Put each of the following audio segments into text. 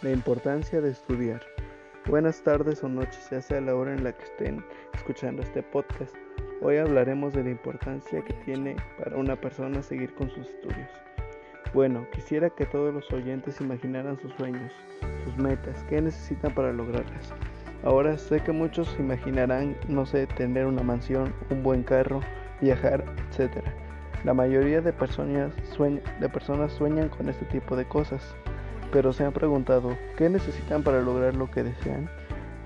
La importancia de estudiar. Buenas tardes o noches, ya sea la hora en la que estén escuchando este podcast. Hoy hablaremos de la importancia que tiene para una persona seguir con sus estudios. Bueno, quisiera que todos los oyentes imaginaran sus sueños, sus metas, qué necesitan para lograrlas. Ahora sé que muchos imaginarán, no sé, tener una mansión, un buen carro, viajar, etc. La mayoría de personas, de personas sueñan con este tipo de cosas pero se han preguntado qué necesitan para lograr lo que desean,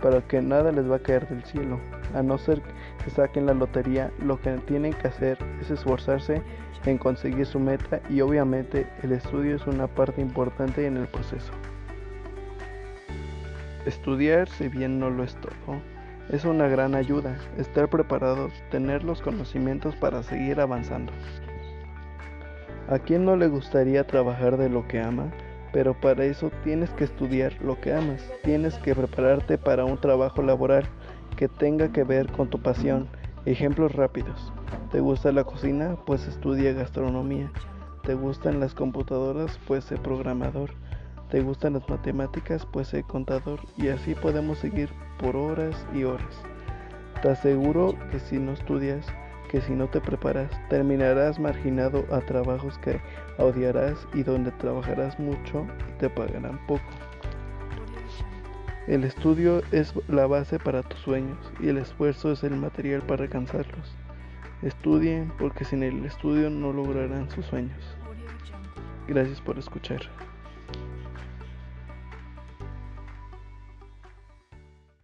para que nada les va a caer del cielo. A no ser que saquen la lotería, lo que tienen que hacer es esforzarse en conseguir su meta y obviamente el estudio es una parte importante en el proceso. Estudiar, si bien no lo es todo, es una gran ayuda. Estar preparados, tener los conocimientos para seguir avanzando. ¿A quién no le gustaría trabajar de lo que ama? Pero para eso tienes que estudiar lo que amas, tienes que prepararte para un trabajo laboral que tenga que ver con tu pasión. Ejemplos rápidos. ¿Te gusta la cocina? Pues estudia gastronomía. ¿Te gustan las computadoras? Pues sé programador. ¿Te gustan las matemáticas? Pues sé contador. Y así podemos seguir por horas y horas. Te aseguro que si no estudias, que si no te preparas terminarás marginado a trabajos que odiarás y donde trabajarás mucho y te pagarán poco. El estudio es la base para tus sueños y el esfuerzo es el material para alcanzarlos. Estudien porque sin el estudio no lograrán sus sueños. Gracias por escuchar.